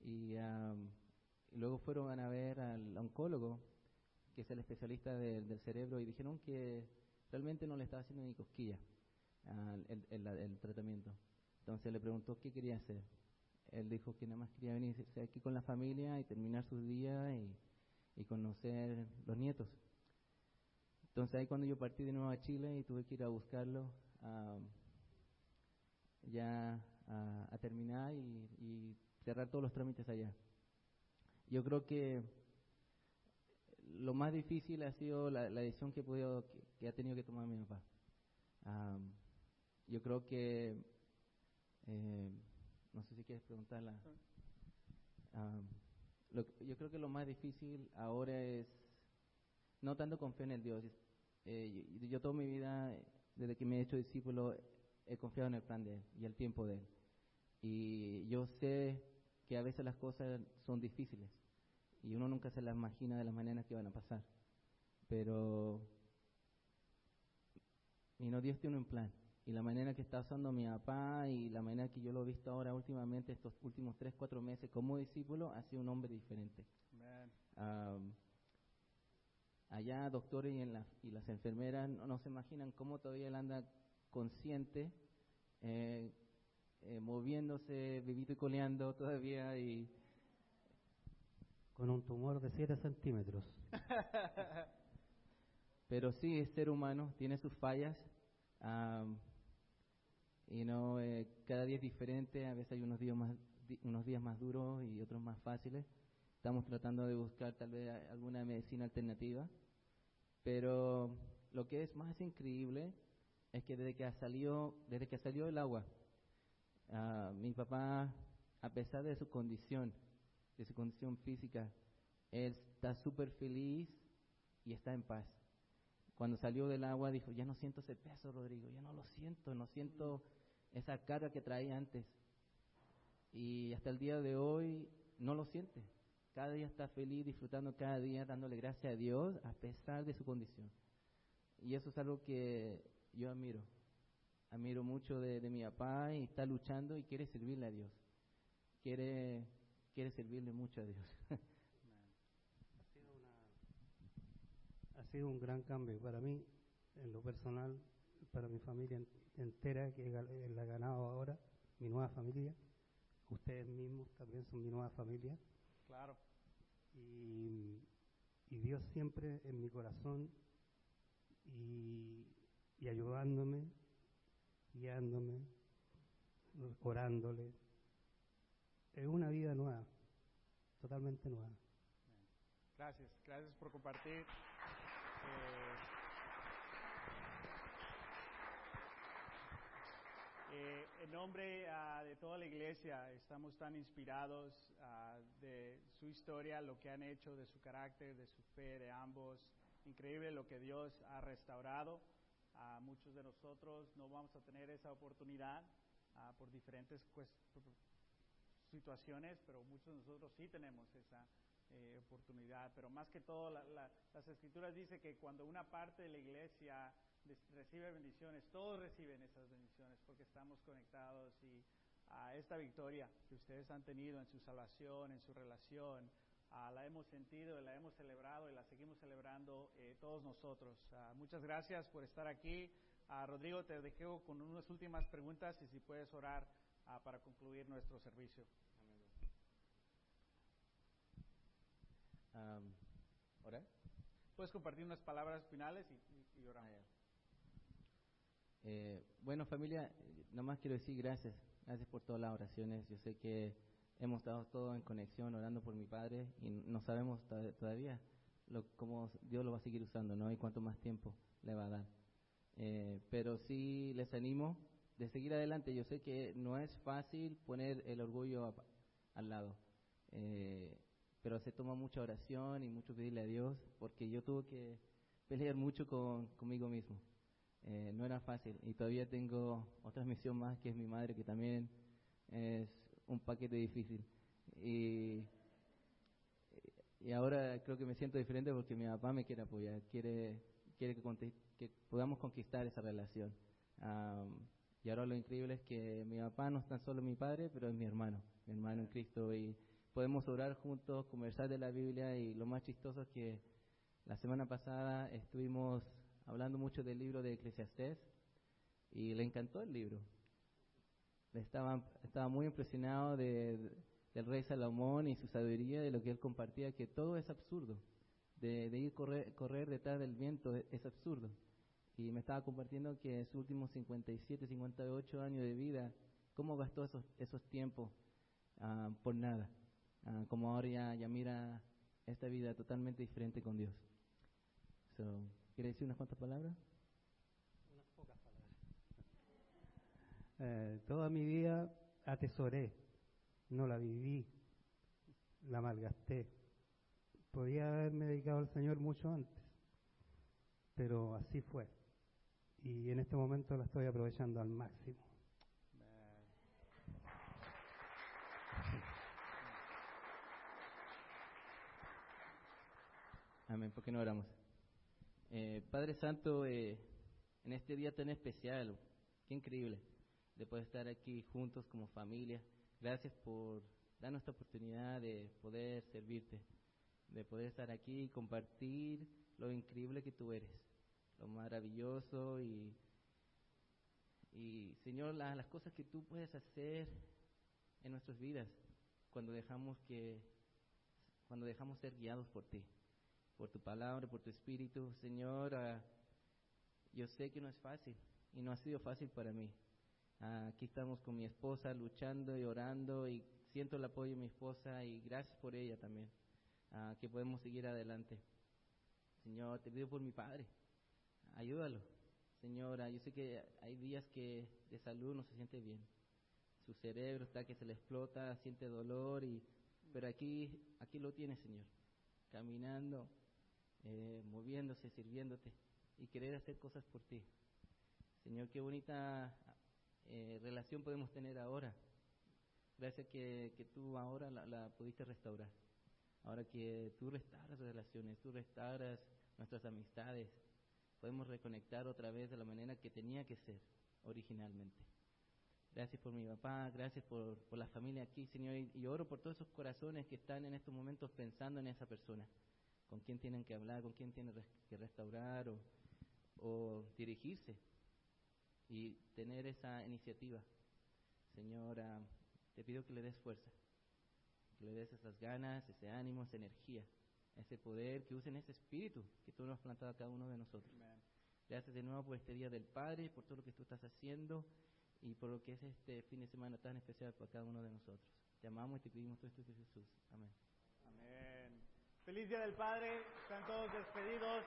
y, y luego fueron a ver al oncólogo, que es el especialista de- del cerebro, y dijeron que realmente no le estaba haciendo ni cosquilla el, el- tratamiento. Entonces le preguntó qué quería hacer. Él dijo que nada más quería venirse aquí con la familia y terminar sus días y, conocer los nietos. Entonces ahí cuando yo partí de nuevo a Chile y tuve que ir a buscarlo, ya a, terminar y, cerrar todos los trámites allá. Yo creo que lo más difícil ha sido la, decisión que, he podido- que, ha tenido que tomar mi papá. Yo creo que, eh, no sé si quieres preguntarla. Lo que- yo creo que lo más difícil ahora es no tanto confiar en el Dios. eh, yo, yo toda mi vida, desde que me he hecho discípulo, he confiado en el plan de Él y el tiempo de Él. Y yo sé que a veces las cosas son difíciles y uno nunca se las imagina de las maneras que van a pasar. Pero y no, Dios tiene un plan. Y la manera que está usando mi papá y la manera que yo lo he visto ahora últimamente, estos últimos tres, cuatro meses como discípulo, ha sido un hombre diferente. Man. Am, allá doctores y, en la- y las enfermeras no, no se imaginan cómo todavía él anda consciente, eh, eh, moviéndose, vivito y coleando todavía y con un tumor de 7 centímetros. [laughs] pero sí es ser humano, tiene sus fallas. am, y no, eh, cada día es diferente, a veces hay unos días más unos días más duros y otros más fáciles. Estamos tratando de buscar tal vez alguna medicina alternativa, pero lo que es más increíble es que desde que ha salido, desde que salió el agua, ah, mi papá, a pesar de su condición, de su condición física, él está súper feliz y está en paz. Cuando salió del agua dijo, ya no siento ese peso, Rodrigo, ya no lo siento, no siento esa carga que traía antes. Y hasta el día de hoy no lo siente. Cada día está feliz, disfrutando cada día, dándole gracias a Dios a pesar de su condición. Y eso es algo que yo admiro. Admiro mucho de, de mi papá y está luchando y quiere servirle a Dios. Quiere, quiere servirle mucho a Dios. [laughs] Ha sido una, sido un gran cambio para mí, en lo personal, para mi familia entera que la he ganado ahora, mi nueva familia. Ustedes mismos también son mi nueva familia. Claro. Y, y Dios siempre en mi corazón y, y ayudándome, guiándome, orándole. Es una vida nueva, totalmente nueva. Gracias, gracias por compartir. Eh, en nombre uh, de toda la iglesia, estamos tan inspirados uh, de su historia, lo que han hecho, de su carácter, de su fe, de ambos. Increíble lo que Dios ha restaurado. A muchos de nosotros no vamos a tener esa oportunidad uh, por diferentes situaciones, pero muchos de nosotros sí tenemos esa eh, oportunidad. Pero más que todo, la, la, las escrituras dicen que cuando una parte de la iglesia recibe bendiciones, todos reciben esas bendiciones porque estamos conectados y a esta victoria que ustedes han tenido en su salvación, en su relación, Uh, la hemos sentido, la hemos celebrado y la seguimos celebrando eh, todos nosotros. Uh, muchas gracias por estar aquí. Uh, Rodrigo, te dejo con unas últimas preguntas y si puedes orar para concluir nuestro servicio. Um. Puedes compartir unas palabras finales y, y, y oramos. Eh, bueno, familia, nomás quiero decir gracias. Gracias por todas las oraciones. Yo sé que hemos estado todos en conexión orando por mi padre y no sabemos todavía lo, cómo Dios lo va a seguir usando, ¿no? Y cuánto más tiempo le va a dar. Eh, pero sí les animo de seguir adelante. Yo sé que no es fácil poner el orgullo a, al lado, eh, pero se toma mucha oración y mucho pedirle a Dios, porque yo tuve que pelear mucho con, conmigo mismo. Eh, no era fácil y todavía tengo otra [laughs] misión más que es mi madre que también es un paquete difícil y, y ahora creo que me siento diferente porque mi papá me quiere apoyar quiere quiere que, podamos conquistar esa relación um, y ahora lo increíble es que mi papá no es tan solo mi padre pero es mi hermano mi hermano en Cristo y podemos orar juntos conversar de la Biblia y lo más chistoso es que la semana pasada estuvimos hablando mucho del libro de Eclesiastés y le encantó el libro. Estaba, estaba muy impresionado de, de, del rey Salomón y su sabiduría, de lo que él compartía, que todo es absurdo. De, ir correr, correr detrás del viento es, absurdo. Y me estaba compartiendo que en sus últimos 57, 58 años de vida, cómo gastó esos, esos tiempos uh, por nada. Uh, como ahora ya, ya mira esta vida totalmente diferente con Dios. So, ¿Quiere decir unas cuantas palabras? Unas pocas palabras. Eh, toda mi vida atesoré, no la viví, la malgasté. Podía haberme dedicado al Señor mucho antes, pero así fue. Y en este momento la estoy aprovechando al máximo. Amén. ¿Por qué no oramos? Eh, Padre Santo, eh, en este día tan especial, qué increíble de poder estar aquí juntos como familia. Gracias por darnos esta oportunidad de poder servirte, de poder estar aquí y compartir lo increíble que tú eres, lo maravilloso y, y Señor, la, las cosas que tú puedes hacer en nuestras vidas cuando dejamos que, cuando dejamos ser guiados por ti por tu palabra, por tu espíritu. Señor, uh, yo sé que no es fácil y no ha sido fácil para mí. Uh, aquí estamos con mi esposa luchando y orando y siento el apoyo de mi esposa y gracias por ella también, uh, que podemos seguir adelante. Señor, te pido por mi padre, ayúdalo. Señora, yo sé que hay días que de salud no se siente bien. Su cerebro está que se le explota, siente dolor y pero aquí aquí lo tiene, Señor. Caminando, eh, moviéndose, sirviéndote y querer hacer cosas por ti. Señor, qué bonita eh, relación podemos tener ahora. Gracias que, que tú ahora la, la, pudiste restaurar. Ahora que tú restauras relaciones, tú restauras nuestras amistades, podemos reconectar otra vez de la manera que tenía que ser originalmente. Gracias por mi papá, gracias por, por la familia aquí, Señor, y, y oro por todos esos corazones que están en estos momentos pensando en esa persona con quién tienen que hablar, con quién tienen que restaurar o, o dirigirse y tener esa iniciativa. Señora, te pido que le des fuerza, que le des esas ganas, ese ánimo, esa energía, ese poder, que usen ese espíritu que tú nos has plantado a cada uno de nosotros. Gracias de nuevo por este Día del Padre, por todo lo que tú estás haciendo y por lo que es este fin de semana tan especial para cada uno de nosotros. Te amamos y te pedimos todo esto de Jesús. Amén. Feliz Día del Padre, están todos despedidos.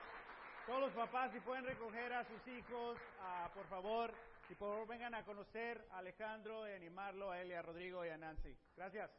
Todos los papás, si pueden recoger a sus hijos, por favor, y por favor vengan a conocer a Alejandro y animarlo a él y a Rodrigo y a Nancy. Gracias.